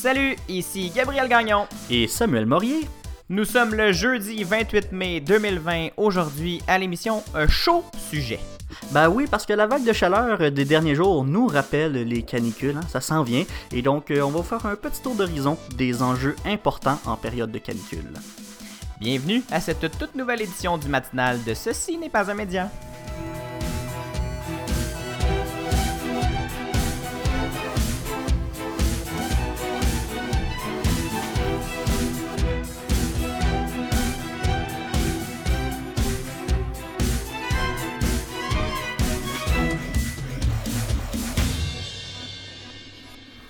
Salut, ici Gabriel Gagnon. Et Samuel Morier. Nous sommes le jeudi 28 mai 2020. Aujourd'hui, à l'émission, un chaud sujet. Ben oui, parce que la vague de chaleur des derniers jours nous rappelle les canicules, hein, ça s'en vient. Et donc, euh, on va faire un petit tour d'horizon des enjeux importants en période de canicule. Bienvenue à cette toute nouvelle édition du matinal de Ceci n'est pas un média.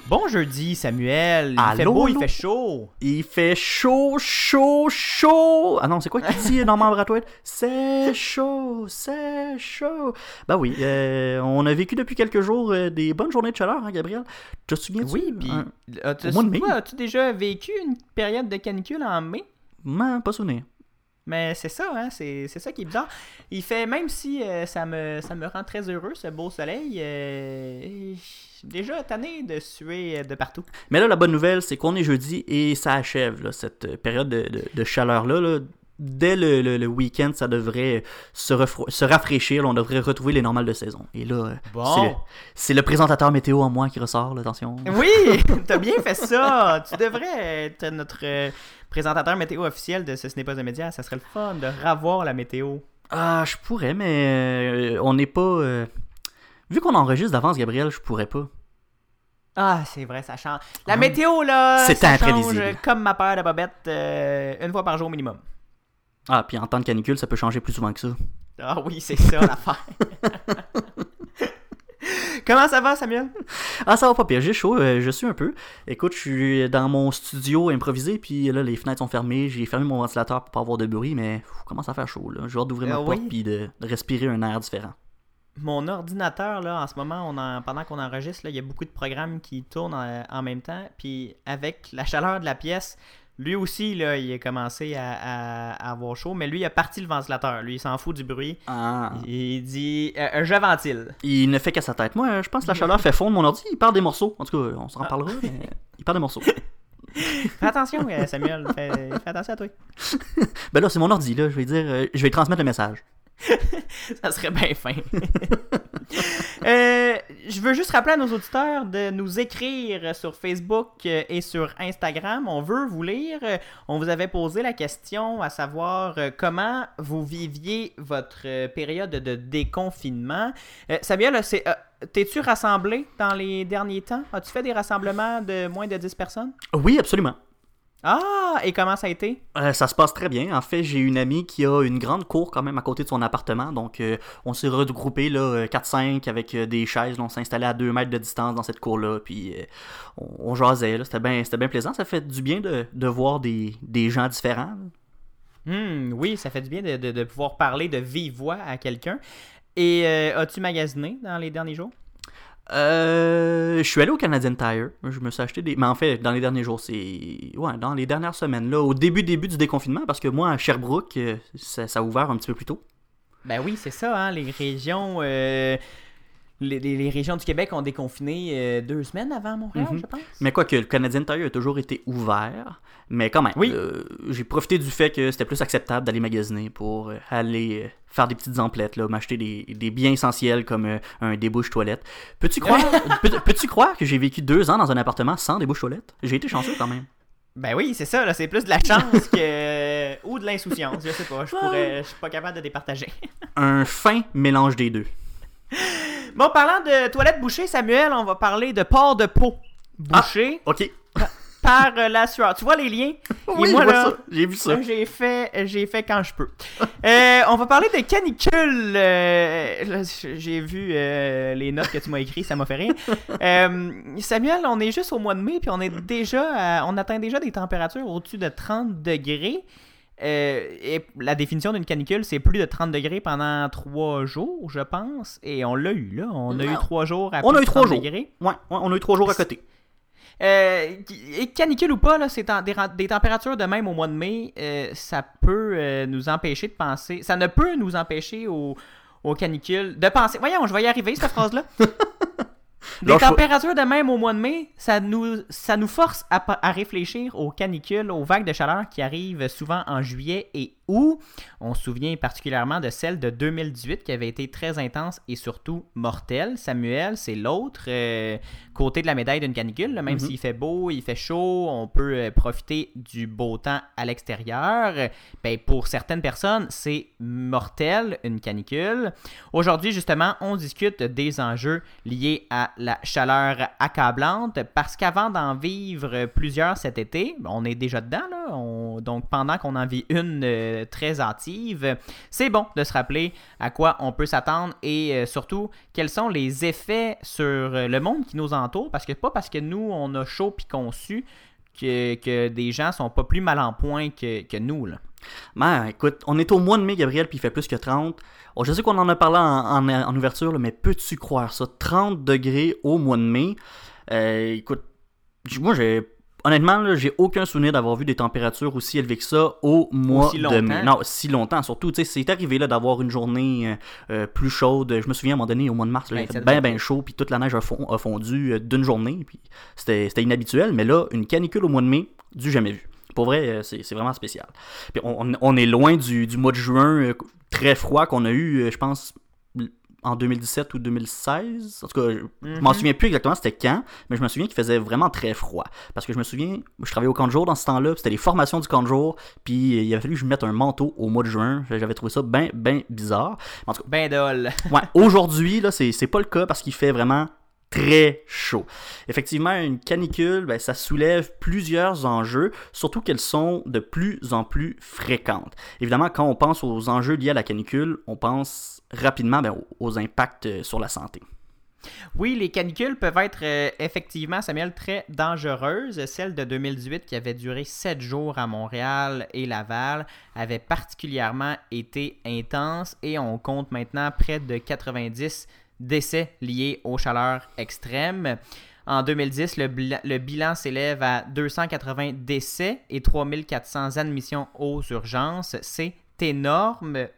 Bon jeudi, Samuel. Il fait beau, il fait chaud. Il fait chaud, chaud, chaud. Ah non, c'est quoi qu'il dit, Normand Brathwaite? C'est chaud, c'est chaud. Ben oui, euh, on a vécu depuis quelques jours euh, des bonnes journées de chaleur, hein, Gabriel? Te souviens-tu? Oui, puis Un- as-tu déjà vécu une période de canicule en mai? Man, pas souvenir. Mais c'est ça, hein, c'est ça qui est bizarre. Il fait, même si euh, ça, me, ça me rend très heureux, ce beau soleil, euh, déjà tanné de suer euh, de partout. Mais là, la bonne nouvelle, c'est qu'on est jeudi et ça achève cette période de, de- de chaleur-là. là. Dès le, le- le week-end, ça devrait se, rafraîchir. là, on devrait retrouver les normales de saison. Et là, euh, Bon. c'est le, présentateur météo en moi qui ressort, là, attention. Oui, t'as bien fait ça. Tu devrais être notre euh, présentateur météo officiel de Ce, ce n'est pas un média. Ça serait le fun de revoir la météo. Ah, je pourrais, mais euh, on n'est pas... euh, Vu qu'on enregistre d'avance, Gabriel, je pourrais pas. Ah, c'est vrai, ça change. La Ah. météo, là, C'est change comme ma paire de bobettes euh, une fois par jour minimum. Ah, puis en temps de canicule, ça peut changer plus souvent que ça. Ah oui, c'est ça l'affaire. Comment ça va, Samuel? Ah, ça va pas pire, j'ai chaud, euh, je suis un peu. Écoute, je suis dans mon studio improvisé, puis là, les fenêtres sont fermées, j'ai fermé mon ventilateur pour pas avoir de bruit, mais pff, commence à faire chaud, là? J'ai hâte d'ouvrir ma Euh, porte, oui. puis de, respirer un air différent. Mon ordinateur, là, en ce moment, on en- pendant qu'on enregistre, là, il y a beaucoup de programmes qui tournent en, en même temps. Puis avec la chaleur de la pièce, lui aussi, là, il a commencé à, à- à avoir chaud. Mais lui, il a parti le ventilateur. Lui, il s'en fout du bruit. Ah. Il dit euh, Je ventile. Il ne fait qu'à sa tête. Moi, je pense que la chaleur fait fondre mon ordi, il perd des morceaux. En tout cas, on s'en Ah. parlera, mais il perd des morceaux. Fais attention, euh, Samuel. Fais, fais attention à toi. Ben là, c'est mon ordi, là, je vais dire, euh, je vais transmettre le message. Ça serait bien fin. Euh, je veux juste rappeler à nos auditeurs de nous écrire sur Facebook euh, et sur Instagram. On veut vous lire. On vous avait posé la question à savoir euh, comment vous viviez votre période de déconfinement. Euh, t'es-tu rassemblé dans les derniers temps? As-tu fait des rassemblements de moins de 10 personnes? Oui, absolument. Ah! Et comment ça a été? Euh, ça se passe très bien. En fait, j'ai une amie qui a une grande cour quand même à côté de son appartement. Donc, euh, on s'est regroupés là, euh, 4-5 avec euh, des chaises. là. on s'est installé à 2 mètres de distance dans cette cour-là. Puis, on, on jasait. là. C'était bien plaisant. Ça fait du bien de, de voir des, des gens différents. Hmm, oui, ça fait du bien de, de- de pouvoir parler de vive voix à quelqu'un. Et as-tu magasiné dans les derniers jours? Euh, je suis allé au Canadian Tire. Je me suis acheté des. Mais en fait, dans les derniers jours, c'est. Ouais, dans les dernières semaines, là, au début, début du déconfinement, parce que moi, à Sherbrooke, euh, ça, a ouvert un petit peu plus tôt. Ben oui, c'est ça, hein, les régions... euh, les, les- les régions du Québec ont déconfiné euh, deux semaines avant Montréal, Mhm. je pense. Mais quoi que le Canadian Tire a toujours été ouvert, mais quand même, Oui. euh, j'ai profité du fait que c'était plus acceptable d'aller magasiner pour euh, aller faire des petites emplettes, m'acheter des, des biens essentiels comme euh, un débouche toilette. Peux-tu croire, peux, peux-tu croire que j'ai vécu deux ans dans un appartement sans débouche toilette? J'ai été chanceux quand même. Ben oui, c'est ça, là, c'est plus de la chance que... ou de l'insouciance, je sais pas, je pourrais... Je suis pas capable de départager. Un fin mélange des deux. Bon, parlant de toilettes bouchées, Samuel, on va parler de port de peau bouché Ok. par euh, la sueur. Tu vois les liens? Oui, Et moi, là. J'ai vu ça. Euh, J'ai fait, j'ai fait quand je peux. Euh, on va parler de canicule. Euh, j'ai vu euh, les notes que tu m'as écrites, ça m'a fait rire. Euh, Samuel, on est juste au mois de mai, puis on est déjà, à- on atteint déjà des températures au-dessus de 30 degrés. Euh, et la définition d'une canicule, c'est plus de 30 degrés pendant trois jours, je pense. Et on l'a eu, là. On a eu Non. trois jours à On plus a eu trois 30 jours. degrés. Ouais, ouais, on a eu trois jours à côté. Euh, et canicule ou pas, là, c'est des, températures de même au mois de mai, euh, ça peut nous empêcher de penser. Ça ne peut nous empêcher au, au canicule de penser. Voyons, je vais y arriver, cette phrase-là. Des températures de même au mois de mai, ça nous, ça nous force à, à réfléchir aux canicules, aux vagues de chaleur qui arrivent souvent en juillet et août. On se souvient particulièrement de celle de 2018 qui avait été très intense et surtout mortelle. Samuel, c'est l'autre euh, côté de la médaille d'une canicule. Même Mhm. s'il fait beau, il fait chaud, on peut euh, profiter du beau temps à l'extérieur. Ben, pour certaines personnes, c'est mortel, une canicule. Aujourd'hui, justement, on discute des enjeux liés à la chaleur accablante parce qu'avant d'en vivre plusieurs cet été, on est déjà dedans, là, on- donc pendant qu'on en vit une euh, très hâtive, c'est bon de se rappeler à quoi on peut s'attendre et euh, surtout quels sont les effets sur euh, le monde qui nous entoure parce que pas parce que nous on a chaud puis sue que, que des gens sont pas plus mal en point que, que nous. Là. Ben, écoute, on est au mois de mai, Gabriel, puis il fait plus que 30. Oh, je sais qu'on en a parlé en, ouverture, mais peux-tu croire ça? 30 degrés au mois de mai. Euh, écoute, moi, j'ai. Honnêtement, là, j'ai aucun souvenir d'avoir vu des températures aussi élevées que ça au mois de mai. Non, si longtemps. Surtout, tu sais, c'est arrivé là d'avoir une journée euh, euh, plus chaude. Je me souviens à un moment donné, au mois de mars, là, il fait 27 bien, bien chaud, puis toute la neige a, fon- a fondu euh, d'une journée. Puis c'était c'était inhabituel, mais là, une canicule au mois de mai, du jamais vu. Pour vrai, c'est c'est vraiment spécial. Puis on, est loin du, du mois de juin euh, très froid qu'on a eu, je pense, en 2017 ou 2016. En tout cas, je, je m'en souviens plus exactement c'était quand, mais je me souviens qu'il faisait vraiment très froid. Parce que je me souviens, je travaillais au camp de jour dans ce temps-là, c'était les formations du camp de jour, puis il a fallu que je mette un manteau au mois de juin. J'avais trouvé ça bien, bien bizarre. En tout cas, Ben dol. Ouais, aujourd'hui, là, c'est c'est pas le cas parce qu'il fait vraiment très chaud. Effectivement, une canicule, ben, ça soulève plusieurs enjeux, surtout qu'elles sont de plus en plus fréquentes. Évidemment, quand on pense aux enjeux liés à la canicule, on pense rapidement ben, aux- impacts euh, sur la santé. Oui, les canicules peuvent être euh, effectivement, Samuel, très dangereuses. Celle de 2018 qui avait duré 7 jours à Montréal et Laval avait particulièrement été intense et on compte maintenant près de 90 décès liés aux chaleurs extrêmes. En 2010, le, bilan s'élève à 280 décès et 3400 admissions aux urgences. C'est énorme.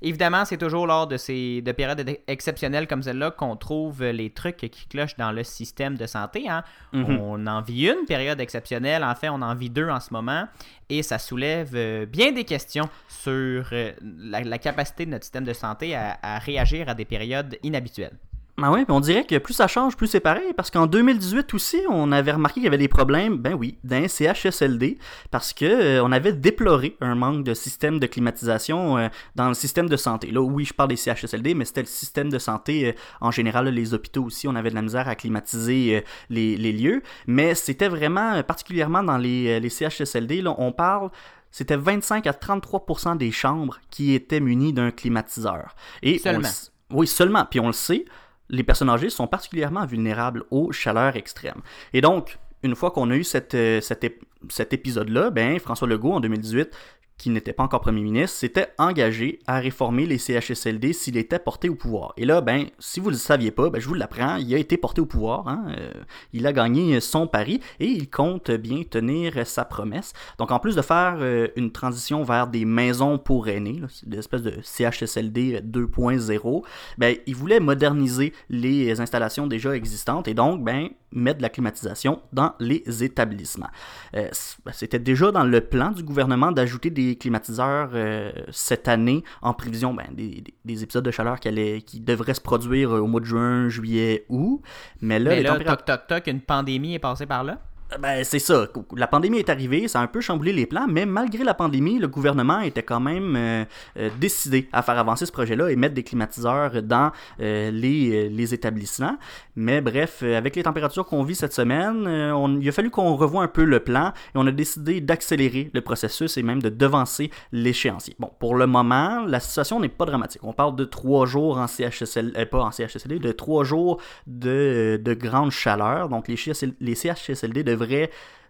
Évidemment, c'est toujours lors de ces de périodes ex- exceptionnelles comme celle-là qu'on trouve les trucs qui clochent dans le système de santé. hein. Mhm. On en vit une période exceptionnelle, en fait, on en vit deux en ce moment, et ça soulève euh, bien des questions sur euh, la, la capacité de notre système de santé à, à réagir à des périodes inhabituelles. Ben oui, on dirait que plus ça change, plus c'est pareil, parce qu'en 2018 aussi, on avait remarqué qu'il y avait des problèmes, ben oui, d'un CHSLD, parce que euh, on avait déploré un manque de système de climatisation euh, dans le système de santé. Là, oui, je parle des CHSLD, mais c'était le système de santé euh, en général, là, les hôpitaux aussi, on avait de la misère à climatiser euh, les, les lieux, mais c'était vraiment, particulièrement dans les, les CHSLD, là, on parle c'était 25 à 33% des chambres qui étaient munies d'un climatiseur. Et Seulement. oui, seulement. Puis on le sait, les personnes âgées sont particulièrement vulnérables aux chaleurs extrêmes. Et donc, une fois qu'on a eu euh, cet épisode-là, ben, François Legault, en 2018, qui n'était pas encore premier ministre, s'était engagé à réformer les CHSLD s'il était porté au pouvoir. Et là, ben, si vous ne le saviez pas, ben, je vous l'apprends, il a été porté au pouvoir. hein, euh, il a gagné son pari et il compte bien tenir sa promesse. Donc, en plus de faire euh, une transition vers des maisons pour aînés, l'espèce de CHSLD 2.0, ben, il voulait moderniser les installations déjà existantes et donc ben, mettre de la climatisation dans les établissements. Euh, ben, C'était déjà dans le plan du gouvernement d'ajouter des climatiseurs euh, cette année en prévision ben, des, des- des épisodes de chaleur qui, allaient- qui devraient se produire au mois de juin, juillet, août. Mais là, Mais les là, températures- toc toc toc, une pandémie est passée par là? Ben, c'est ça. La pandémie est arrivée, ça a un peu chamboulé les plans, mais malgré la pandémie, le gouvernement était quand même euh, euh, décidé à faire avancer ce projet-là et mettre des climatiseurs dans euh, les, euh, les établissements. Mais bref, euh, avec les températures qu'on vit cette semaine, euh, il a fallu qu'on revoie un peu le plan et on a décidé d'accélérer le processus et même de devancer l'échéancier. Bon, pour le moment, la situation n'est pas dramatique. On parle de trois jours en CHSL, euh, pas en CHSLD, de trois jours de, de grande chaleur. Donc les, les CHSLD devraient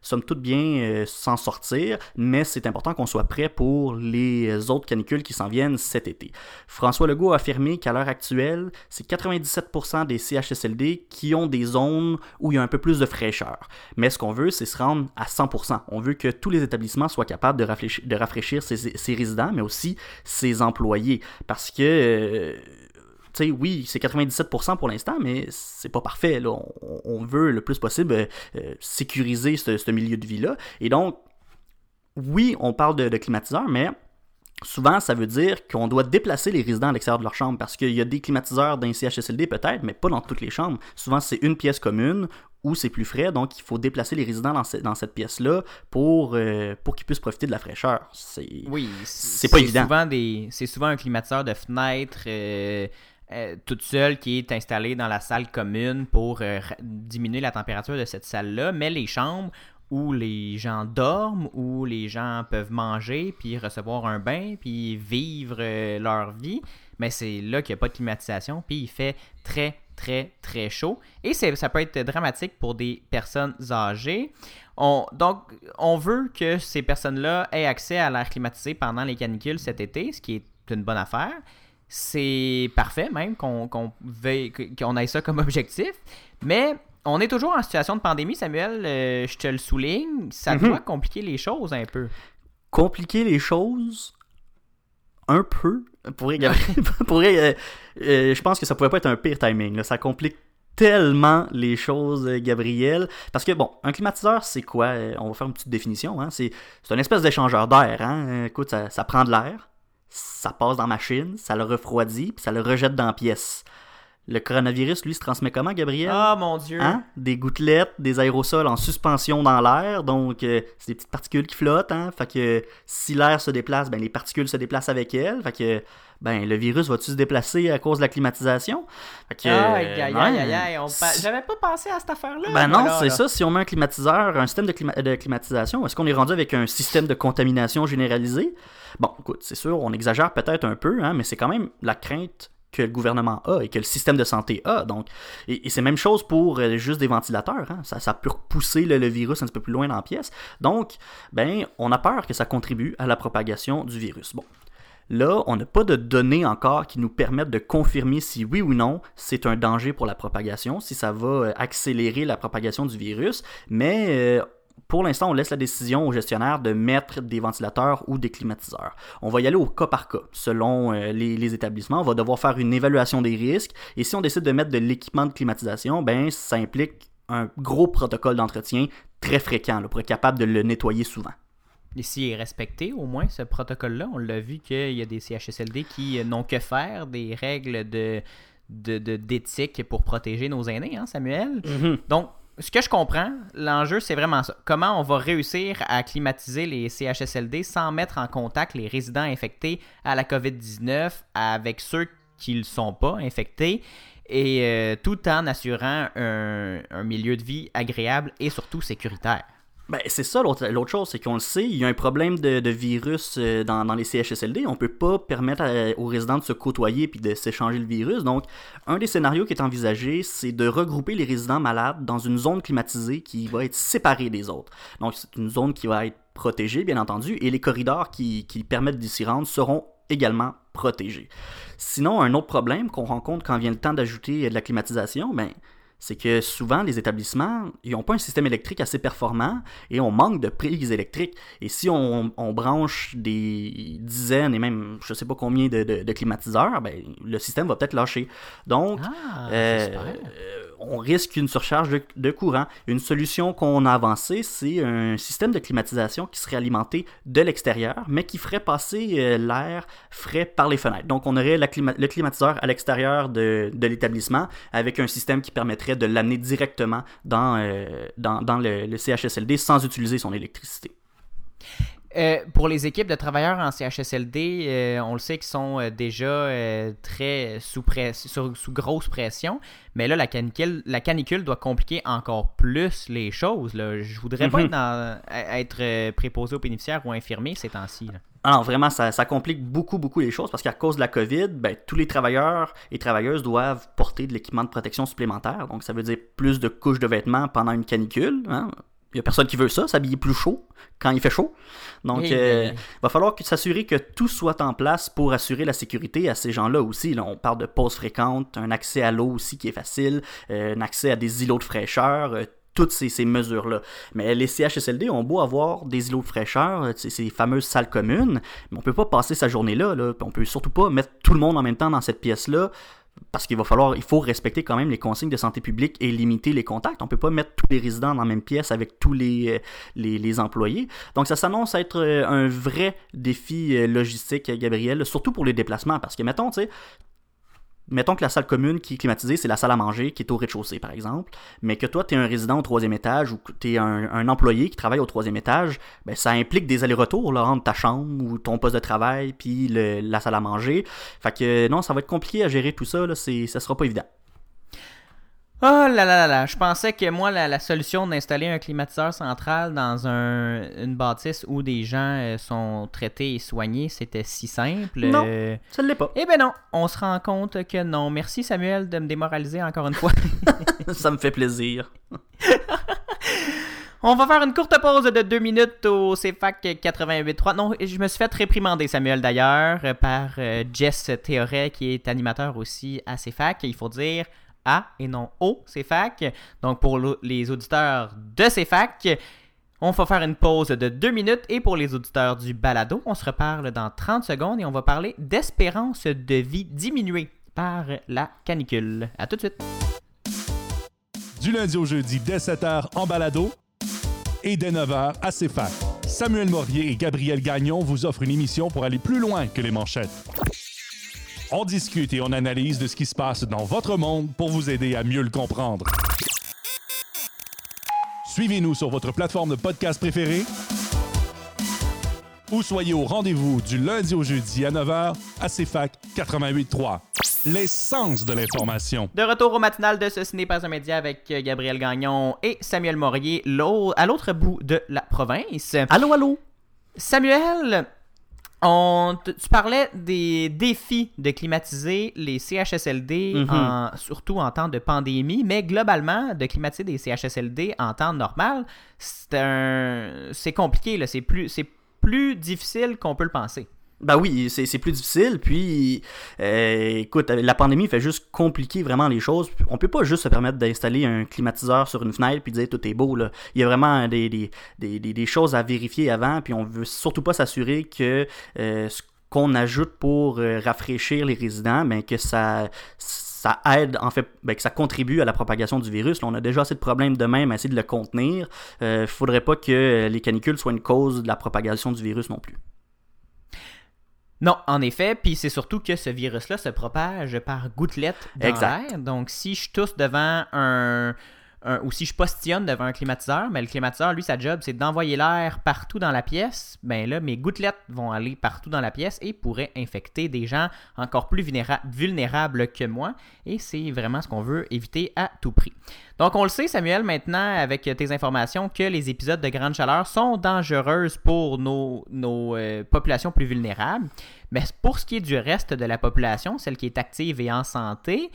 somme toute bien euh, s'en sortir, mais c'est important qu'on soit prêt pour les autres canicules qui s'en viennent cet été. François Legault a affirmé qu'à l'heure actuelle, c'est 97% des CHSLD qui ont des zones où il y a un peu plus de fraîcheur. Mais ce qu'on veut, c'est se rendre à 100%. On veut que tous les établissements soient capables de rafraîchir, de ses résidents, mais aussi ses employés. Parce que... euh, sais, oui, c'est 97% pour l'instant, mais c'est pas parfait. Là. On, veut le plus possible euh, sécuriser ce, milieu de vie-là. Et donc, oui, on parle de, de climatiseurs, mais Souvent, ça veut dire qu'on doit déplacer les résidents à l'extérieur de leur chambre parce qu'il y a des climatiseurs dans CHSLD peut-être, mais pas dans toutes les chambres. Souvent, c'est une pièce commune où c'est plus frais, donc il faut déplacer les résidents dans, cette pièce-là pour, euh, pour qu'ils puissent profiter de la fraîcheur. C'est, oui, c'est pas évident. Souvent des, c'est souvent un climatiseur de fenêtre euh, euh, toute seule qui est installé dans la salle commune pour diminuer la température de cette salle-là, mais les chambres où les gens dorment, où les gens peuvent manger, puis recevoir un bain, puis vivre euh, leur vie, mais c'est là qu'il n'y a pas de climatisation, puis il fait très, très, très chaud. Et ça peut être dramatique pour des personnes âgées. On, donc, on veut que ces personnes-là aient accès à l'air climatisé pendant les canicules cet été, ce qui est une bonne affaire. C'est parfait même qu'on qu'on ait ça comme objectif. Mais on est toujours en situation de pandémie, Samuel. Euh, je te le souligne. Ça mhm. doit compliquer les choses un peu. Compliquer les choses un peu? Pour, pour euh, euh, je pense que ça pourrait pas être un pire timing. Ça complique tellement les choses, Gabriel. Parce que, bon, un climatiseur, c'est quoi? On va faire une petite définition. Hein? C'est une espèce d'échangeur d'air. Hein? Écoute, ça, ça prend de l'air, ça passe dans la machine, ça le refroidit, puis ça le rejette dans la pièce. Le coronavirus, lui, se transmet comment, Gabriel? Ah, mon Dieu! Hein? Des gouttelettes, des aérosols en suspension dans l'air. Donc, euh, c'est des petites particules qui flottent. Hein? Fait que si l'air se déplace, ben, les particules se déplacent avec elles. Fait que, ben, le virus va-tu se déplacer à cause de la climatisation? Fait que, aïe, aïe, aïe, aïe, J'avais pas pensé à cette affaire-là. Ben non, c'est ça. Si on met un climatiseur, un système de, de climatisation, est-ce qu'on est rendu avec un système de contamination généralisé? Bon, écoute, c'est sûr, on exagère peut-être un peu, hein, mais c'est quand même la crainte que le gouvernement a et que le système de santé a. Donc, et, c'est même chose pour euh, juste des ventilateurs. Hein. Ça, ça peut repousser le, virus un peu plus loin dans la pièce. Donc, ben, on a peur que ça contribue à la propagation du virus. Bon. Là, on n'a pas de données encore qui nous permettent de confirmer si oui ou non c'est un danger pour la propagation, si ça va euh, accélérer la propagation du virus, mais euh, pour l'instant, on laisse la décision aux gestionnaires de mettre des ventilateurs ou des climatiseurs. On va y aller au cas par cas. Selon euh, les, établissements, on va devoir faire une évaluation des risques. Et si on décide de mettre de l'équipement de climatisation, ben, ça implique un gros protocole d'entretien très fréquent pour être capable de le nettoyer souvent. Et s'il est respecté, au moins, ce protocole-là, on l'a vu qu'il y a des CHSLD qui euh, n'ont que faire des règles de d'éthique pour protéger nos aînés, hein, Samuel? Mm-hmm. Donc, ce que je comprends, l'enjeu, c'est vraiment ça. Comment on va réussir à climatiser les CHSLD sans mettre en contact les résidents infectés à la COVID-19 avec ceux qui ne sont pas infectés et euh, tout en assurant un milieu de vie agréable et surtout sécuritaire? Ben, c'est ça l'autre chose, c'est qu'on le sait, il y a un problème de, virus euh, dans, les CHSLD. On peut pas permettre aux résidents de se côtoyer puis de s'échanger le virus. Donc, un des scénarios qui est envisagé, c'est de regrouper les résidents malades dans une zone climatisée qui va être séparée des autres. Donc, c'est une zone qui va être protégée, bien entendu, et les corridors qui, permettent d'y s'y rendre seront également protégés. Sinon, un autre problème qu'on rencontre quand vient le temps d'ajouter de la climatisation, ben, c'est que souvent les établissements, ils n'ont pas un système électrique assez performant et on manque de prises électriques. Et si on, branche des dizaines et même je ne sais pas combien de, climatiseurs, ben, le système va peut-être lâcher. Donc, ah, euh, on risque une surcharge de, courant. Une solution qu'on a avancée, c'est un système de climatisation qui serait alimenté de l'extérieur, mais qui ferait passer euh, l'air frais par les fenêtres. Donc on aurait le climatiseur à l'extérieur de, l'établissement avec un système qui permettrait de l'amener directement dans, euh, dans, le CHSLD sans utiliser son électricité. Euh, pour les équipes de travailleurs en CHSLD, euh, on le sait qu'ils sont euh, déjà très sous, sous, grosse pression, mais là, la canicule, la canicule doit compliquer encore plus les choses. Là. Je voudrais pas mhm. être, préposé aux bénéficiaires ou infirmier ces temps-ci. Alors vraiment, ça, complique beaucoup, beaucoup les choses parce qu'à cause de la COVID, ben, tous les travailleurs et travailleuses doivent porter de l'équipement de protection supplémentaire. Donc ça veut dire plus de couches de vêtements pendant une canicule. Hein. Il n'y a personne qui veut ça, s'habiller plus chaud quand il fait chaud. Donc, il euh, va falloir s'assurer que tout soit en place pour assurer la sécurité à ces gens-là aussi. Là, on parle de pauses fréquentes, un accès à l'eau aussi qui est facile, euh, un accès à des îlots de fraîcheur, euh, toutes ces, mesures-là. Mais les CHSLD ont beau avoir des îlots de fraîcheur, ces fameuses salles communes, mais on peut pas passer sa journée là, là. On peut surtout pas mettre tout le monde en même temps dans cette pièce-là parce qu'il va falloir, il faut respecter quand même les consignes de santé publique et limiter les contacts. On peut pas mettre tous les résidents dans la même pièce avec tous les, les, les employés. Donc ça s'annonce être un vrai défi logistique, Gabriel, surtout pour les déplacements, parce que mettons, tu sais, mettons que la salle commune qui est climatisée, c'est la salle à manger qui est au rez-de-chaussée, par exemple, mais que toi, tu es un résident au troisième étage ou que tu es un, employé qui travaille au troisième étage, ben, ça implique des allers-retours entre ta chambre ou ton poste de travail puis la salle à manger. Fait que non, ça va être compliqué à gérer tout ça, là, ça sera pas évident. Oh là là là je pensais que moi, la, solution d'installer un climatiseur central dans un, une bâtisse où des gens euh, sont traités et soignés, c'était si simple. Non, euh, ça ne l'est pas. Eh ben non, on se rend compte que non. Merci Samuel de me démoraliser encore une fois. ça me fait plaisir. On va faire une courte pause de deux minutes au CFAC 88.3. Non, je me suis fait réprimander, Samuel, d'ailleurs, par euh, Jess Théoret, qui est animateur aussi à CFAC. Il faut dire, a et non O CFAC. Donc pour les auditeurs de CFAC, on va faire une pause de deux minutes et pour les auditeurs du balado, on se reparle dans 30 secondes et on va parler d'espérance de vie diminuée par la canicule. À tout de suite. Du lundi au jeudi dès 7h en balado et dès 9h à CFAC. Samuel Morier et Gabriel Gagnon vous offrent une émission pour aller plus loin que les manchettes. On discute et on analyse de ce qui se passe dans votre monde pour vous aider à mieux le comprendre. Suivez-nous sur votre plateforme de podcast préférée ou soyez au rendez-vous du lundi au jeudi à 9h à CFAC 88.3. L'essence de l'information. De retour au matinal de Ce n'est pas un média avec Gabriel Gagnon et Samuel Morier à l'autre bout de la province. Allô, allô? Samuel, on, tu parlais des défis de climatiser les CHSLD, mhm. surtout en temps de pandémie, mais globalement, de climatiser des CHSLD en temps normal, c'est compliqué, c'est plus, plus difficile qu'on peut le penser. Ben oui, c'est plus difficile. Puis, euh, écoute, la pandémie fait juste compliquer vraiment les choses. On peut pas juste se permettre d'installer un climatiseur sur une fenêtre puis dire tout est beau. Là. Il y a vraiment des, des, des, des choses à vérifier avant. Puis on veut surtout pas s'assurer que euh, ce qu'on ajoute pour euh, rafraîchir les résidents, ben, que ça ça aide, en fait, ben, que ça contribue à la propagation du virus. Là, on a déjà assez de problèmes de même à essayer de le contenir. Il ne faudrait pas que les canicules soient une cause de la propagation du virus non plus. Non, en effet, puis c'est surtout que ce virus-là se propage par gouttelettes dans l'air. Donc, si je tousse devant un, ou si je postillonne devant un climatiseur, mais le climatiseur, lui, sa job, c'est d'envoyer l'air partout dans la pièce, ben là, mes gouttelettes vont aller partout dans la pièce et pourraient infecter des gens encore plus vulnérables que moi. Et c'est vraiment ce qu'on veut éviter à tout prix. Donc, on le sait, Samuel, maintenant, avec tes informations, que les épisodes de grande chaleur sont dangereuses pour nos, nos euh, populations plus vulnérables. Mais pour ce qui est du reste de la population, celle qui est active et en santé,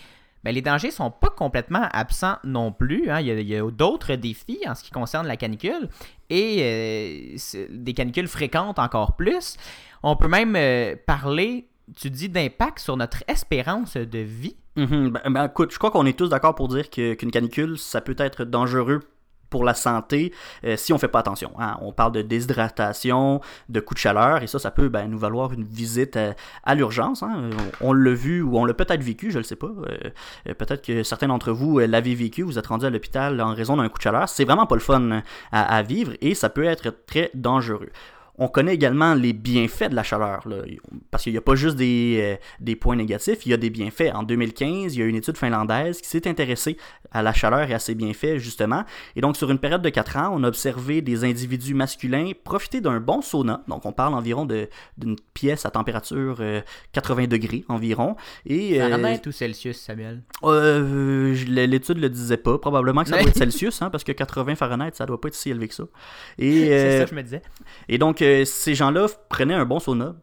ben, les dangers sont pas complètement absents non plus. Hein. Il y a, d'autres défis en ce qui concerne la canicule et euh, des canicules fréquentes encore plus. On peut même euh, parler, tu dis, d'impact sur notre espérance de vie. Mm-hmm. Ben, ben, écoute, je crois qu'on est tous d'accord pour dire qu'une canicule, ça peut être dangereux pour la santé euh, si on fait pas attention. Hein. On parle de déshydratation, de coups de chaleur, et ça, ça peut ben, nous valoir une visite à, l'urgence. Hein. On, l'a vu ou on l'a peut-être vécu, je ne sais pas. Euh, peut-être que certains d'entre vous euh, l'avaient vécu, vous êtes rendu à l'hôpital en raison d'un coup de chaleur. C'est vraiment pas le fun à vivre et ça peut être très dangereux. On connaît également les bienfaits de la chaleur, parce qu'il n'y a pas juste des, euh, des, points négatifs, il y a des bienfaits. En 2015, il y a une étude finlandaise qui s'est intéressée à la chaleur et à ses bienfaits, justement. Et donc, sur une période de 4 ans, on a observé des individus masculins profiter d'un bon sauna. Donc, on parle environ d'une pièce à température 80 euh, degrés environ. Et, euh, Fahrenheit ou Celsius, Samuel? L'étude ne le disait pas. Probablement que ça doit être Celsius, hein, parce que 80 Fahrenheit, ça doit pas être si élevé que ça. C'est ça que je me disais. Et donc, ces gens-là prenaient un bon sauna,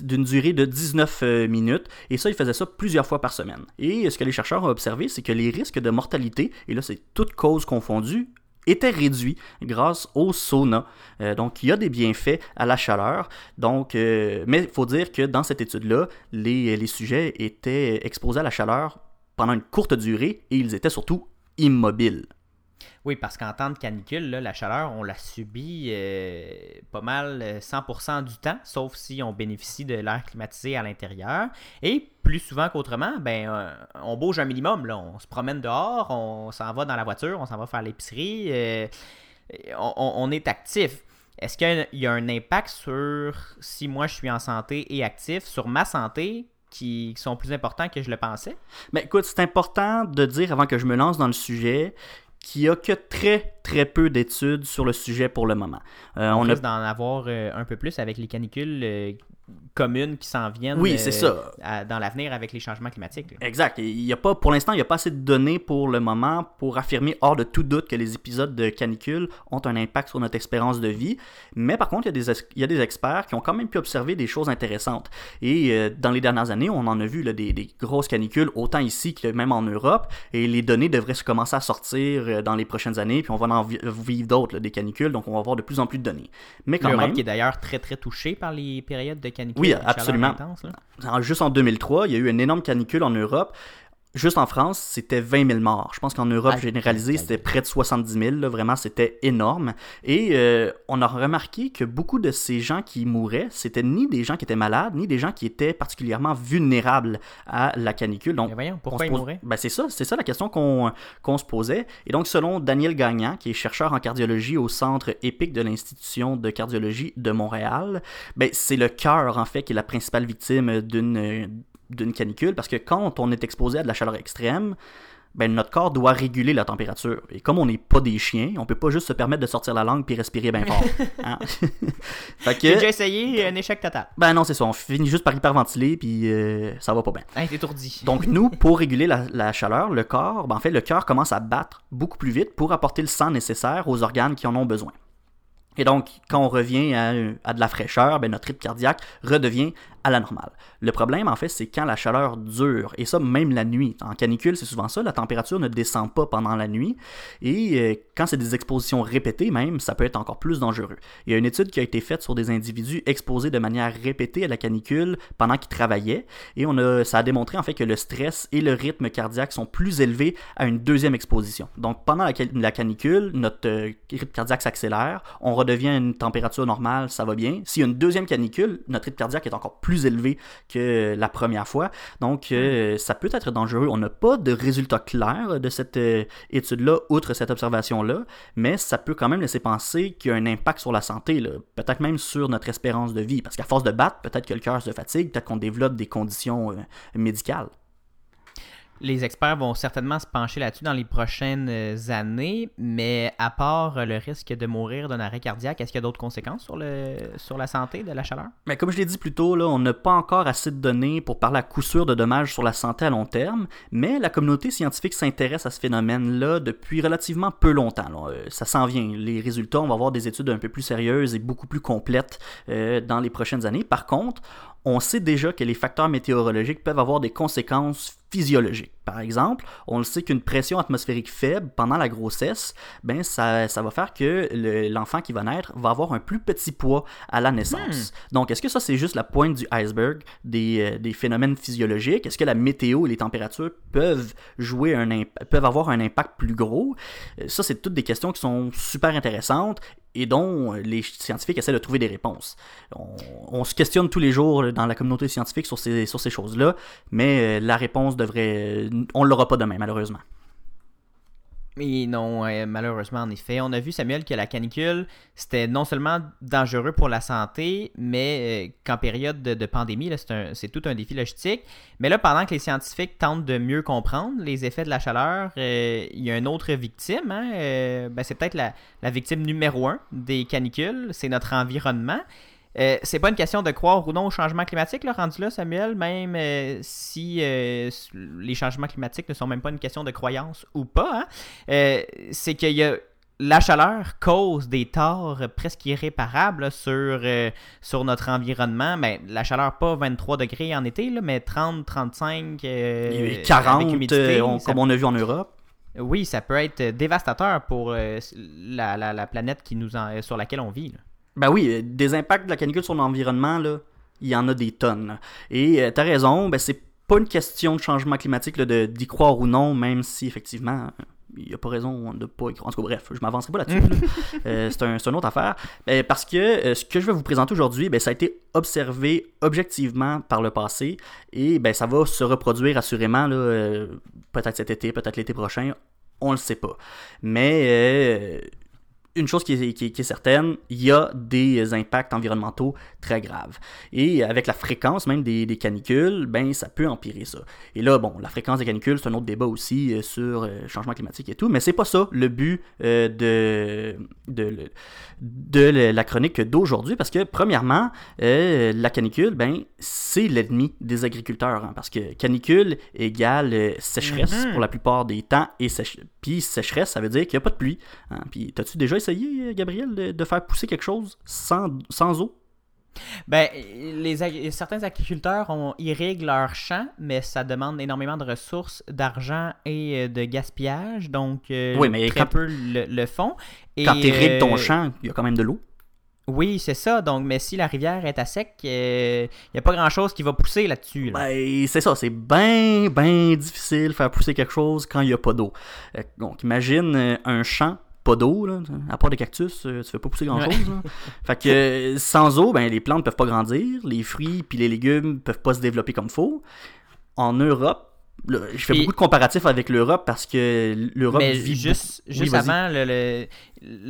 d'une durée de 19 euh, minutes, et ça, ils faisaient ça plusieurs fois par semaine. Et ce que les chercheurs ont observé, c'est que les risques de mortalité, et là, c'est toutes causes confondues, étaient réduits grâce au sauna. Euh, donc, il y a des bienfaits à la chaleur. Donc, euh, mais il faut dire que dans cette étude-là, les sujets étaient exposés à la chaleur pendant une courte durée et ils étaient surtout immobiles. Oui, parce qu'en temps de canicule, la chaleur, on la subit euh, pas mal euh, 100% du temps, sauf si on bénéficie de l'air climatisé à l'intérieur. Et plus souvent qu'autrement, ben, euh, on bouge un minimum. On se promène dehors, on s'en va dans la voiture, on s'en va faire l'épicerie, euh, on, est actif. Est-ce qu'il y a un impact sur si moi je suis en santé et actif, sur ma santé, qui sont plus importants que je le pensais? Mais écoute, c'est important de dire avant que je me lance dans le sujet qu'il n'y a que très très peu d'études sur le sujet pour le moment. Euh, On on a risque d'en avoir euh, un peu plus avec les canicules euh, communes qui s'en viennent Oui, euh, c'est ça. à- dans l'avenir avec les changements climatiques. là. Exact. Il y a pas, pour l'instant, il n'y a pas assez de données pour le moment pour affirmer hors de tout doute que les épisodes de canicule ont un impact sur notre espérance de vie. Mais par contre, il y a des, il y a des experts qui ont quand même pu observer des choses intéressantes. Et euh, dans les dernières années, on en a vu là, des, des grosses canicules, autant ici que même en Europe. Et les données devraient se commencer à sortir euh, dans les prochaines années. Puis on va en vi- vivre d'autres, des canicules. Donc on va avoir de plus en plus de données. Mais quand L'Europe même. qui est d'ailleurs très très touchée par les périodes de canicule. Oui, absolument. intense, là. En- juste en 2003, il y a eu une énorme canicule en Europe. Juste en France, c'était 20 000 morts. Je pense qu'en Europe généralisée, c'était près de 70 000. là. Vraiment, c'était énorme. Et euh, on a remarqué que beaucoup de ces gens qui mouraient, c'était ni des gens qui étaient malades, ni des gens qui étaient particulièrement vulnérables à la canicule. Donc, voyons, pourquoi ils mouraient? Ben, c'est ça, c'est ça la question qu'on se posait. Et donc, selon Daniel Gagnan, qui est chercheur en cardiologie au Centre épique de l'Institution de cardiologie de Montréal, ben, c'est le cœur, en fait, qui est la principale victime d'une d'une canicule, parce que quand on est exposé à de la chaleur extrême, ben, notre corps doit réguler la température. Et comme on n'est pas des chiens, on peut pas juste se permettre de sortir la langue puis respirer bien fort. hein. fait J'ai que, déjà essayé, un échec total. ben non, c'est ça, on finit juste par hyperventiler puis euh, ça va pas bien. Hein, étourdi. Donc nous, pour réguler la, la chaleur, le corps, ben, en fait, le cœur commence à battre beaucoup plus vite pour apporter le sang nécessaire aux organes qui en ont besoin. Et donc, quand on revient à, à de la fraîcheur, ben, notre rythme cardiaque redevient à la normale. Le problème, en fait, c'est quand la chaleur dure, et ça même la nuit. En canicule, c'est souvent ça, la température ne descend pas pendant la nuit, et euh, quand c'est des expositions répétées même, ça peut être encore plus dangereux. Il y a une étude qui a été faite sur des individus exposés de manière répétée à la canicule pendant qu'ils travaillaient, et on a, ça a démontré en fait que le stress et le rythme cardiaque sont plus élevés à une deuxième exposition. Donc pendant la, canicule, notre euh, rythme cardiaque s'accélère, on redevient à une température normale, ça va bien. S'il y a une deuxième canicule, notre rythme cardiaque est encore plus élevé que la première fois. Donc euh, ça peut être dangereux. On n'a pas de résultat clair de cette euh, étude-là, outre cette observation-là, mais ça peut quand même laisser penser qu'il y a un impact sur la santé, là. peut-être même sur notre espérance de vie, parce qu'à force de battre, peut-être que le cœur se fatigue, peut-être qu'on développe des conditions euh, médicales. Les experts vont certainement se pencher là-dessus dans les prochaines euh, années, mais à part euh, le risque de mourir d'un arrêt cardiaque, est-ce qu'il y a d'autres conséquences sur, le, sur la santé de la chaleur? Mais comme je l'ai dit plus tôt, on n'a pas encore assez de données pour parler à coup sûr de dommages sur la santé à long terme, mais la communauté scientifique s'intéresse à ce phénomène-là depuis relativement peu longtemps. Euh, Ça s'en vient. Les résultats, on va avoir des études un peu plus sérieuses et beaucoup plus complètes dans les prochaines années. Par contre, on sait déjà que les facteurs météorologiques peuvent avoir des conséquences physiologiques. Par exemple, on le sait qu'une pression atmosphérique faible pendant la grossesse, ben ça, ça va faire que le- l'enfant qui va naître va avoir un plus petit poids à la naissance. Donc, est-ce que ça, c'est juste la pointe du iceberg des, euh, des phénomènes physiologiques? Est-ce que la météo et les températures peuvent jouer un peuvent avoir un impact plus gros? Euh, Ça, c'est toutes des questions qui sont super intéressantes et dont euh, les scientifiques essaient de trouver des réponses. On, on se questionne tous les jours dans la communauté scientifique sur ces, sur ces choses-là, mais la réponse devrait... On l'aura pas demain, malheureusement. Et non, euh, malheureusement, en effet. On a vu, Samuel, que la canicule, c'était non seulement dangereux pour la santé, mais euh, qu'en période de, pandémie, c'est, tout un défi logistique. Mais là, pendant que les scientifiques tentent de mieux comprendre les effets de la chaleur, euh, il y a une autre victime. hein, ben, c'est peut-être la, la victime numéro un des canicules, c'est notre environnement. Euh, c'est pas une question de croire ou non au changement climatique, là, rendu là, Samuel, même euh, si euh, les changements climatiques ne sont même pas une question de croyance ou pas. hein. C'est qu'il y a la chaleur cause des torts presque irréparables là, sur, euh, sur notre environnement. Ben, la chaleur, pas 23 degrés en été, là, mais 30, 35, euh, Et avec 40, humidité, euh, on- ça comme on a vu en Europe. oui, ça peut être dévastateur pour euh, la, la- la planète qui nous en- sur laquelle on vit. là. Ben oui, euh, des impacts de la canicule sur l'environnement, là, il y en a des tonnes. là. Et euh, t'as raison, ben c'est pas une question de changement climatique là, de- d'y croire ou non, même si effectivement il n'y a pas raison de pas écrire. En tout cas, bref, je m'avancerai pas là-dessus. là. Euh, c'est un, c'est une autre affaire. Ben, parce que euh, ce que je vais vous présenter aujourd'hui, ben, ça a été observé objectivement par le passé et ben, ça va se reproduire assurément, là, peut-être cet été, peut-être l'été prochain, on le sait pas. Mais une chose qui est, qui est- qui est certaine, il y a des impacts environnementaux très graves. Et avec la fréquence même des, des canicules, ben ça peut empirer ça. Et là, bon, la fréquence des canicules, c'est un autre débat aussi euh, sur euh, le changement climatique et tout, mais c'est pas ça le but euh, de, de, de la chronique d'aujourd'hui, parce que premièrement, euh, la canicule, ben c'est l'ennemi des agriculteurs, hein, parce que canicule égale sécheresse Mhm. pour la plupart des temps, et puis sécheresse, ça veut dire qu'il n'y a pas de pluie. hein. Puis t'as-tu déjà essayé, Gabriel, de, de faire pousser quelque chose sans, sans eau? Ben, les certains agriculteurs ont, irriguent leurs champs, mais ça demande énormément de ressources, d'argent et euh, de gaspillage, donc euh, Oui, mais très quand- peu le, le font. Et, Quand t'irrigues ton euh, champ, il y a quand même de l'eau. Oui, c'est ça. Donc, mais si la rivière est à sec, il n'y a pas grand-chose qui va pousser là-dessus. là. Ben, c'est ça, c'est bien, bien difficile de faire pousser quelque chose quand il n'y a pas d'eau. Donc, imagine un champ, pas d'eau, là, à part des cactus, euh, tu fais pas pousser grand-chose. Fait que euh, sans eau, ben, les plantes peuvent pas grandir, les fruits puis les légumes peuvent pas se développer comme faut. En Europe, là, je fais Et- beaucoup de comparatifs avec l'Europe parce que l'Europe Mais vit juste, beaucoup- juste Oui, avant, le, le-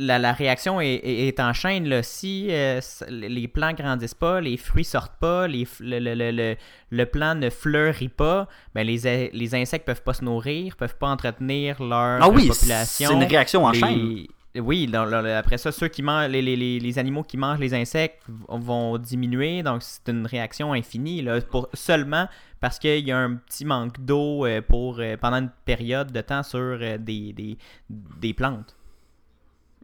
la, la réaction est, est- est en chaîne. Là. Si euh, les plants grandissent pas, les fruits sortent pas, les, le, le, le, le- le plant ne fleurit pas, ben les, les insectes peuvent pas se nourrir, peuvent pas entretenir leur Ah oui, population. c'est une réaction en Les- chaîne. Oui, après ça, ceux qui mangent, les, animaux qui mangent les insectes vont diminuer, donc c'est une réaction infinie, là, pour, seulement parce qu'il y a un petit manque d'eau euh, pour euh, pendant une période de temps sur euh, des, des plantes.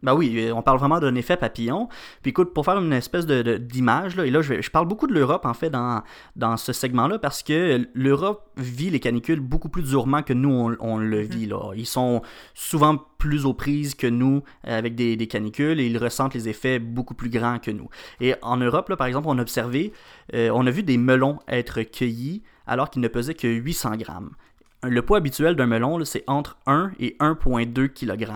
Ben oui, euh, on parle vraiment d'un effet papillon. Puis écoute, pour faire une espèce de, d'image, là, et là je, parle beaucoup de l'Europe en fait dans, dans ce segment-là parce que l'Europe vit les canicules beaucoup plus durement que nous on, on le vit. Là. Ils sont souvent plus aux prises que nous euh, avec des, des canicules et ils ressentent les effets beaucoup plus grands que nous. Et en Europe, là, par exemple, on a observé, euh, on a vu des melons être cueillis alors qu'ils ne pesaient que 800 grammes. Le poids habituel d'un melon, là, c'est entre 1 et 1,2 kg.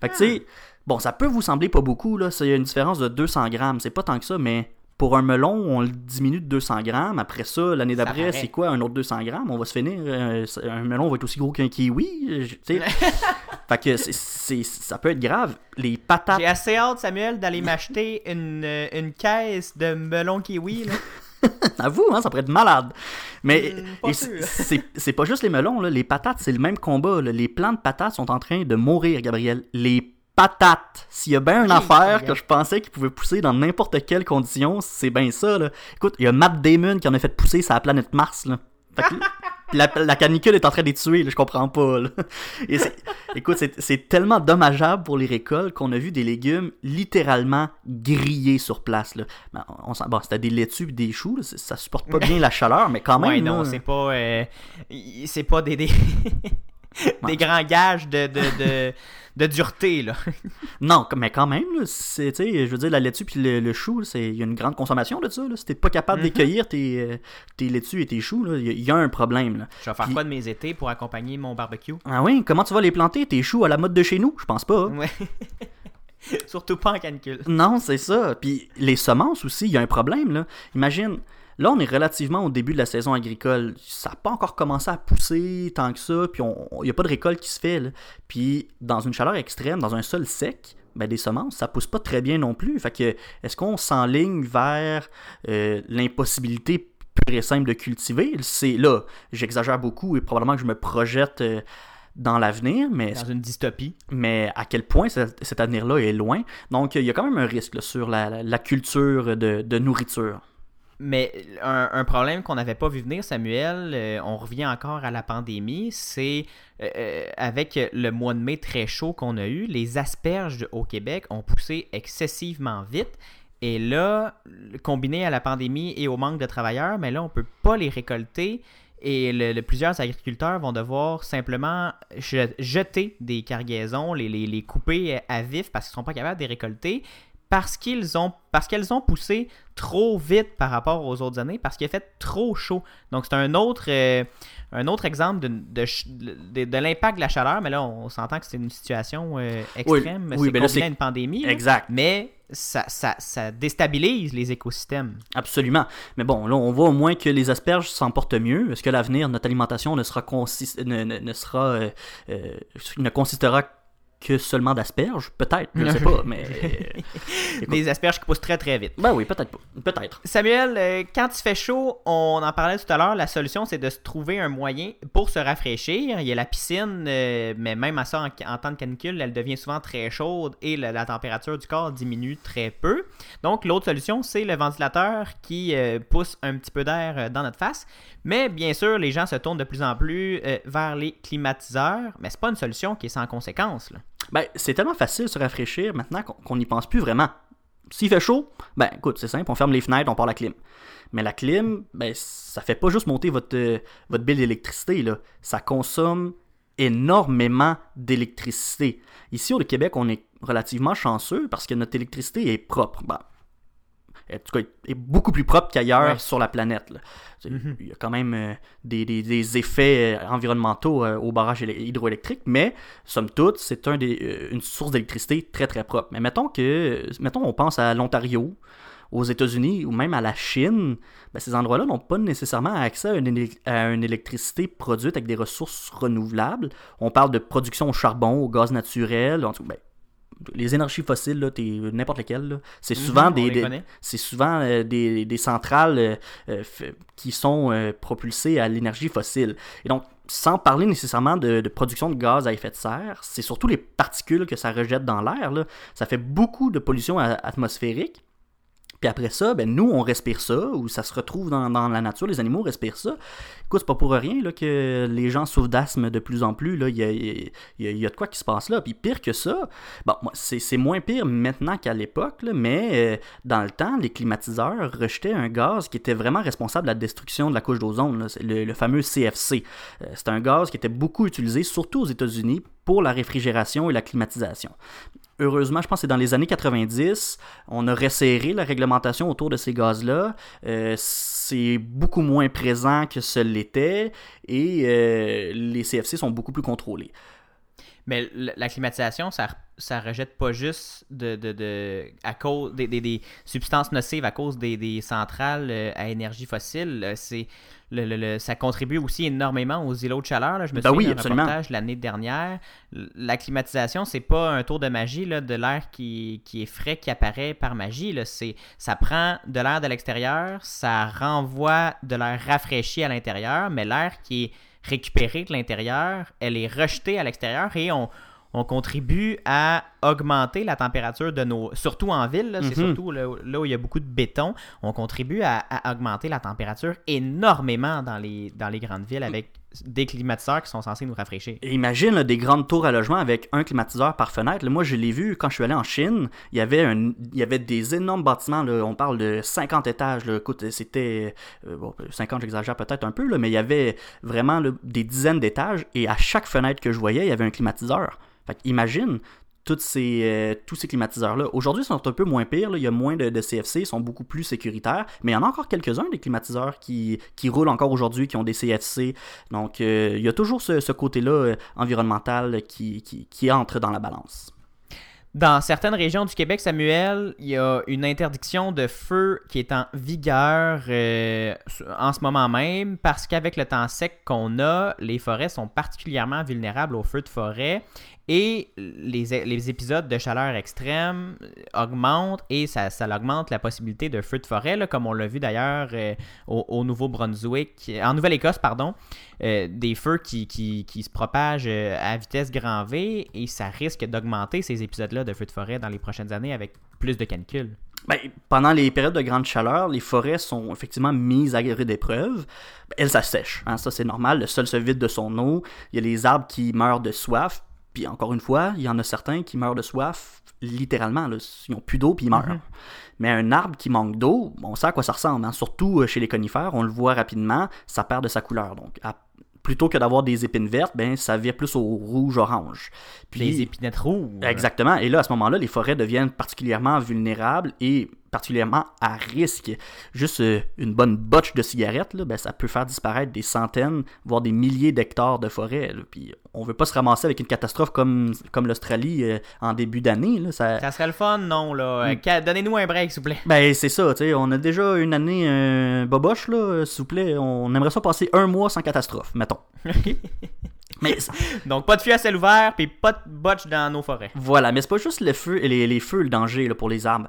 Fait que tu sais, Bon, ça peut vous sembler pas beaucoup, là. Il y a une différence de 200 grammes. C'est pas tant que ça, mais pour un melon, on le diminue de 200 grammes. Après ça, l'année d'après, c'est quoi un autre 200 grammes? On va se finir. euh, un melon va être aussi gros qu'un kiwi. je- tu sais. fait que c'est- c'est- ça peut être grave. Les patates. J'ai assez hâte, Samuel, d'aller m'acheter une, euh, une caisse de melon kiwi. Là. Avoue, hein, ça pourrait être malade. Mais Hmm, c'est- pas juste les melons, là. les patates, c'est le même combat. là. Les plants de patates sont en train de mourir, Gabriel. Les patates. S'il y a bien une affaire que je pensais qu'il pouvait pousser dans n'importe quelle condition, c'est bien ça. Là. Écoute, il y a Matt Damon qui en a fait pousser sur la planète Mars. Là. Fait que- puis la, la canicule est en train de les tuer, là, je comprends pas. là. Et écoute, c'est- tellement dommageable pour les récoltes qu'on a vu des légumes littéralement grillés sur place. Là. Ben, on, s'en- bon, c'était des laitues et des choux, là, ça supporte pas bien la chaleur, mais quand même. Ouais, non, c'est pas, euh, c'est pas des, des, des grands gages de, de, de, de dureté. Là. Non, mais quand même, là, c'est, je veux dire, la laitue puis le, le chou, il y a une grande consommation de ça. Là. Si t'es pas capable d'écueillir tes, euh, tes laitues et tes choux, il y, a- il y a un problème. Là. Je vais faire Puis- quoi de mes étés pour accompagner mon barbecue? Ah oui, comment tu vas les planter, tes choux à la mode de chez nous? Je pense pas. Ouais. Surtout pas en canicule. Non, c'est ça. Puis les semences aussi, il y a un problème. Là. Imagine, là, on est relativement au début de la saison agricole. Ça n'a pas encore commencé à pousser tant que ça. Puis il n'y a pas de récolte qui se fait. là. Puis dans une chaleur extrême, dans un sol sec, ben, des semences, ça pousse pas très bien non plus. Fait que, est-ce qu'on s'enligne vers euh, l'impossibilité pure et simple de cultiver? C'est là, j'exagère beaucoup et probablement que je me projette euh, dans l'avenir, mais Dans une dystopie. mais à quel point ce- cet avenir-là est loin? Donc, il y a quand même un risque là, sur la, la- la culture de, de nourriture. Mais un, problème qu'on n'avait pas vu venir, Samuel, euh, on revient encore à la pandémie, c'est euh, euh, avec le mois de mai très chaud qu'on a eu, les asperges au Québec ont poussé excessivement vite. Et là, combiné à la pandémie et au manque de travailleurs, mais là, on peut pas les récolter. Et le- plusieurs agriculteurs vont devoir simplement je- jeter des cargaisons, les, les, les couper à vif parce qu'ils sont pas capables de les récolter. Parce qu'ils ont parce qu'elles ont poussé trop vite par rapport aux autres années parce qu'il a fait trop chaud. Donc c'est un autre euh, un autre exemple de, de, de- de l'impact de la chaleur, mais là on s'entend que c'est une situation euh, extrême, oui, c'est mais là, c'est- une pandémie, là. Exact. mais ça, ça, ça déstabilise les écosystèmes. Absolument. Mais bon, là, on voit au moins que les asperges s'en portent mieux. Est-ce que l'avenir, notre alimentation ne sera, consist... ne, ne- ne sera euh, ne consistera que seulement d'asperges Peut-être, je ne sais pas, mais euh, Écoute. Des asperges qui poussent très très vite. ben oui, peut-être pas, peut-être. Samuel, euh, quand il fait chaud, on en parlait tout à l'heure, la solution c'est de se trouver un moyen pour se rafraîchir. Il y a la piscine, euh, mais même à ça, en, en temps de canicule, elle devient souvent très chaude et la, la température du corps diminue très peu. Donc l'autre solution, c'est le ventilateur qui euh, pousse un petit peu d'air dans notre face. Mais bien sûr, les gens se tournent de plus en plus euh, vers les climatiseurs, mais c'est pas une solution qui est sans conséquence. là. Ben, c'est tellement facile de se rafraîchir maintenant qu'on n'y pense plus vraiment. S'il fait chaud, ben écoute, c'est simple, on ferme les fenêtres, on part la clim. Mais la clim, ben ça fait pas juste monter votre, euh, bill d'électricité. Ça consomme énormément d'électricité. Ici au Québec, on est relativement chanceux parce que notre électricité est propre. Ben, en tout cas, est beaucoup plus propre qu'ailleurs Ouais. sur la planète. là. Mhm. Il y a quand même euh, des, des- des effets euh, environnementaux euh, au barrage hydroélectrique, mais somme toute, c'est un des, euh, une source d'électricité très très propre. Mais mettons que, mettons, on pense à l'Ontario, aux États-Unis ou même à la Chine, ben, ces endroits-là n'ont pas nécessairement accès à une, à une électricité produite avec des ressources renouvelables. On parle de production au charbon, au gaz naturel, en tout ben, les énergies fossiles, n'importe lesquelles, là, c'est souvent Mhm, des, c'est souvent euh, des, des centrales euh, euh, qui sont euh, propulsées à l'énergie fossile. Et donc, sans parler nécessairement de, de production de gaz à effet de serre, c'est surtout les particules que ça rejette dans l'air. Ça fait beaucoup de pollution atmosphérique. Puis après ça, ben nous, on respire ça, ou ça se retrouve dans, la nature, les animaux respirent ça. Écoute, c'est pas pour rien là, que les gens souffrent d'asthme de plus en plus. Il y a, y y a de quoi qui se passe là. Puis pire que ça, bon, c'est moins pire maintenant qu'à l'époque, mais euh, dans le temps, les climatiseurs rejetaient un gaz qui était vraiment responsable de la destruction de la couche d'ozone, le fameux CFC. Euh, c'est un gaz qui était beaucoup utilisé, surtout aux États-Unis, pour la réfrigération et la climatisation. Heureusement, je pense que c'est dans les années 90, on a resserré la réglementation autour de ces gaz-là. Euh, c'est beaucoup moins présent que ce l'était et euh, les CFC sont beaucoup plus contrôlés. Mais la climatisation, ça, ça rejette pas juste de, de, de- à cause des, des- des substances nocives à cause des, des centrales euh, à énergie fossile. Euh, C'est le, le- le- ça contribue aussi énormément aux îlots de chaleur. là. Je me Ben souviens oui, d'un reportage l'année dernière. La climatisation, c'est pas un tour de magie là, de l'air qui, qui est frais qui apparaît par magie. Là. C'est, ça prend de l'air de l'extérieur, ça renvoie de l'air rafraîchi à l'intérieur, mais l'air qui est récupéré de l'intérieur, elle est rejetée à l'extérieur et on, on contribue à augmenter la température de nos... Surtout en ville, c'est Mhm. surtout là, là où il y a beaucoup de béton, on contribue à, à augmenter la température énormément dans les, dans les grandes villes avec des climatiseurs qui sont censés nous rafraîchir. Imagine des grandes tours à logement avec un climatiseur par fenêtre. Moi, je l'ai vu quand je suis allé en Chine. Il y avait, des énormes bâtiments. on parle de 50 étages. Écoute, c'était. euh, bon, 50, j'exagère peut-être un peu, mais il y avait vraiment des dizaines d'étages. Et à chaque fenêtre que je voyais, il y avait un climatiseur. Fait imagine toutes ces, euh, tous ces climatiseurs-là. Aujourd'hui, ils sont un peu moins pires. Il y a moins de, CFC, ils sont beaucoup plus sécuritaires. Mais il y en a encore quelques-uns des climatiseurs qui, qui roulent encore aujourd'hui, qui ont des CFC. Donc, euh, il y a toujours ce, côté-là euh, environnemental qui, qui, entre dans la balance. Dans certaines régions du Québec, Samuel, il y a une interdiction de feu qui est en vigueur en ce moment même parce qu'avec le temps sec qu'on a, les forêts sont particulièrement vulnérables aux feux de forêt et les, épisodes de chaleur extrême augmentent et ça, augmente la possibilité de feux de forêt, comme on l'a vu d'ailleurs euh, au, au Nouveau-Brunswick, en Nouvelle-Écosse, pardon, euh, des feux qui, se propagent euh, à vitesse grand V et ça risque d'augmenter ces épisodes-là de feux de forêt dans les prochaines années avec plus de canicules. Ben, pendant les périodes de grande chaleur, les forêts sont effectivement mises à rude épreuve. Elles s'assèchent. Hein, ça, c'est normal. Le sol se vide de son eau. Il y a les arbres qui meurent de soif. Puis encore une fois, il y en a certains qui meurent de soif littéralement. Là. Ils n'ont plus d'eau puis ils meurent. Mhm. Mais un arbre qui manque d'eau, on sait à quoi ça ressemble. hein. Surtout euh, chez les conifères, on le voit rapidement, ça perd de sa couleur. Donc, à- plutôt que d'avoir des épines vertes, ben ça vire plus au rouge-orange. Puis, les épinettes rouges. Exactement. Et là, à ce moment-là, les forêts deviennent particulièrement vulnérables et particulièrement à risque. Juste euh, une bonne botche de cigarettes, là, ben, ça peut faire disparaître des centaines, voire des milliers d'hectares de forêt. Puis on veut pas se ramasser avec une catastrophe comme, comme l'Australie euh, en début d'année. Ça... ça serait le fun, non? là. Mm. Donnez-nous un break, s'il vous plaît. Ben, c'est ça. On a déjà une année un boboche, là, s'il vous plaît. On aimerait ça passer un mois sans catastrophe, mettons. Mais... Donc, pas de feu à ciel ouvert, puis pas de botche dans nos forêts. Voilà, mais c'est pas juste le feu, les, les feux le danger là, pour les arbres.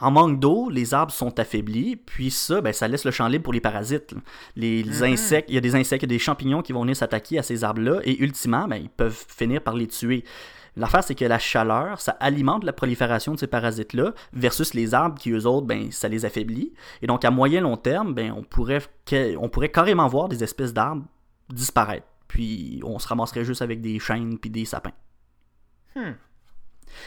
En manque d'eau, les arbres sont affaiblis, puis ça, ben, ça laisse le champ libre pour les parasites. Les, mm-hmm. insectes, il y a des insectes, il y a des champignons qui vont venir s'attaquer à ces arbres-là, et ultimement, ben, ils peuvent finir par les tuer. L'affaire, c'est que la chaleur, ça alimente la prolifération de ces parasites-là, versus les arbres qui, eux autres, ben, ça les affaiblit. Et donc, à moyen long terme, ben, on, pourrait, on pourrait carrément voir des espèces d'arbres disparaître. Puis, on se ramasserait juste avec des chênes puis des sapins. Hmm.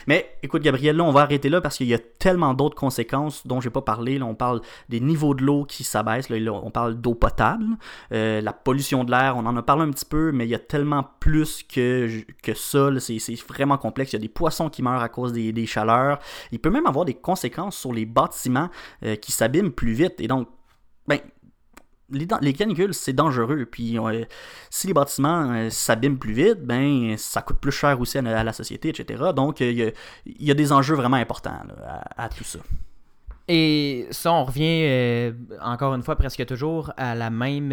Mais écoute, Gabriel, là, on va arrêter là parce qu'il y a tellement d'autres conséquences dont j'ai pas parlé. On parle des niveaux de l'eau qui s'abaissent. Là, on parle d'eau potable. Euh, la pollution de l'air, on en a parlé un petit peu, mais il y a tellement plus que, que ça. C'est vraiment complexe. Il y a des poissons qui meurent à cause des, chaleurs. Il peut même avoir des conséquences sur les bâtiments euh, qui s'abîment plus vite. Et donc, ben, les, canicules, c'est dangereux. Puis euh, si les bâtiments euh, s'abîment plus vite, ben ça coûte plus cher aussi à, la société, etc. Donc il y, a des enjeux vraiment importants à, tout ça. Et ça, on revient euh, encore une fois presque toujours à la même,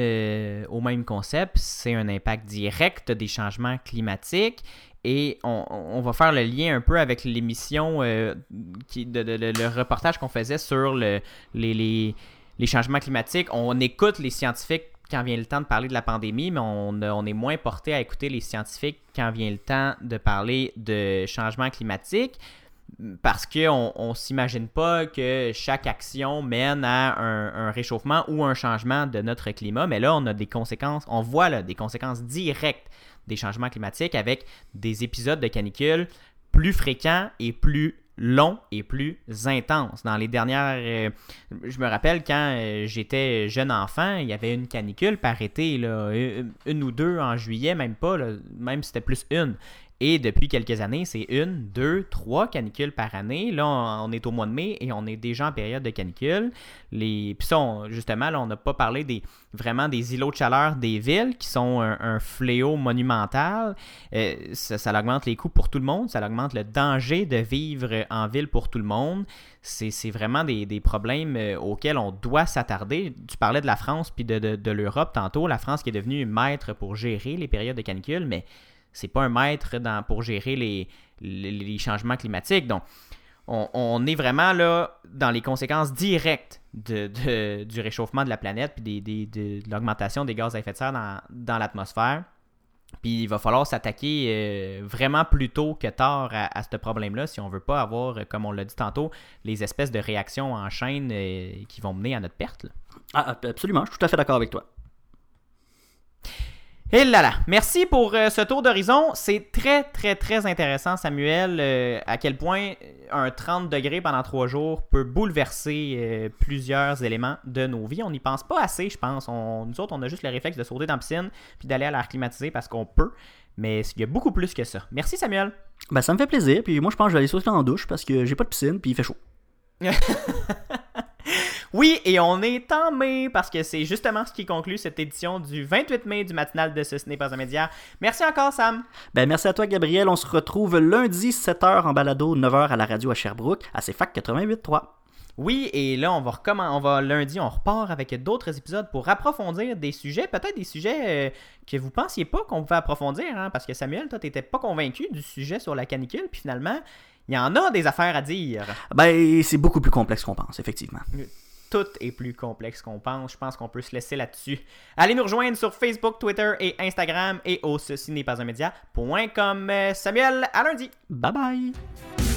au même concept. C'est un impact direct des changements climatiques. Et on, va faire le lien un peu avec l'émission, le reportage qu'on faisait sur le, les les changements climatiques. On écoute les scientifiques quand vient le temps de parler de la pandémie, mais on, est moins porté à écouter les scientifiques quand vient le temps de parler de changement climatique parce qu'on ne s'imagine pas que chaque action mène à un, réchauffement ou un changement de notre climat, mais là, on a des conséquences, on voit là, des conséquences directes des changements climatiques avec des épisodes de canicule plus fréquents et plus long et plus intense. Dans les dernières... Euh, je me rappelle quand euh, j'étais jeune enfant, il y avait une canicule par été, là, une, ou deux en juillet, même pas, même c'était plus une. Et depuis quelques années, c'est une, deux, trois canicules par année. Là, on, est au mois de mai et on est déjà en période de canicule. Les... Puis ça, justement, là, on n'a pas parlé des, vraiment des îlots de chaleur des villes qui sont un, fléau monumental. Euh, ça, augmente les coûts pour tout le monde. Ça augmente le danger de vivre en ville pour tout le monde. C'est vraiment des, problèmes euh, auxquels on doit s'attarder. Tu parlais de la France puis de, de l'Europe tantôt. La France qui est devenue maître pour gérer les périodes de canicule, mais c'est pas un maître pour gérer les, changements climatiques. Donc, on, est vraiment là dans les conséquences directes du réchauffement de la planète puis de, l'augmentation des gaz à effet de serre dans, l'atmosphère. Puis il va falloir s'attaquer euh, vraiment plus tôt que tard à, ce problème-là si on veut pas avoir, comme on l'a dit tantôt, les espèces de réactions en chaîne euh, qui vont mener à notre perte. Ah, absolument, je suis tout à fait d'accord avec toi. Et là là, merci pour euh, ce tour d'horizon. C'est très très très intéressant, Samuel, euh, à quel point un 30 degrés pendant trois jours peut bouleverser euh, plusieurs éléments de nos vies. On n'y pense pas assez, je pense. On, nous autres, on a juste le réflexe de sauter dans la piscine puis d'aller à l'air climatisé parce qu'on peut. Mais il y a beaucoup plus que ça. Merci, Samuel. Ben, ça me fait plaisir. Puis moi, je pense que je vais aller sauter dans la douche parce que j'ai pas de piscine puis il fait chaud. Oui, et on est en mai parce que c'est justement ce qui conclut cette édition du 28 mai du matinal de Ce, n'est pas un média. Merci encore, Sam. Ben, merci à toi, Gabriel. On se retrouve lundi, 7h en balado, 9h à la radio à Sherbrooke, à CFAC 88.3. Oui, et là, on va recommencer, on va lundi, on repart avec d'autres épisodes pour approfondir des sujets, peut-être des sujets euh, que vous pensiez pas qu'on pouvait approfondir, hein, parce que Samuel, toi, t'étais pas convaincu du sujet sur la canicule, puis finalement, il y en a des affaires à dire. Ben, c'est beaucoup plus complexe qu'on pense, effectivement tout est plus complexe qu'on pense. Je pense qu'on peut se laisser là-dessus. Allez nous rejoindre sur Facebook, Twitter et Instagram et au ceci n'est pas un média.com. Samuel, à lundi. Bye bye.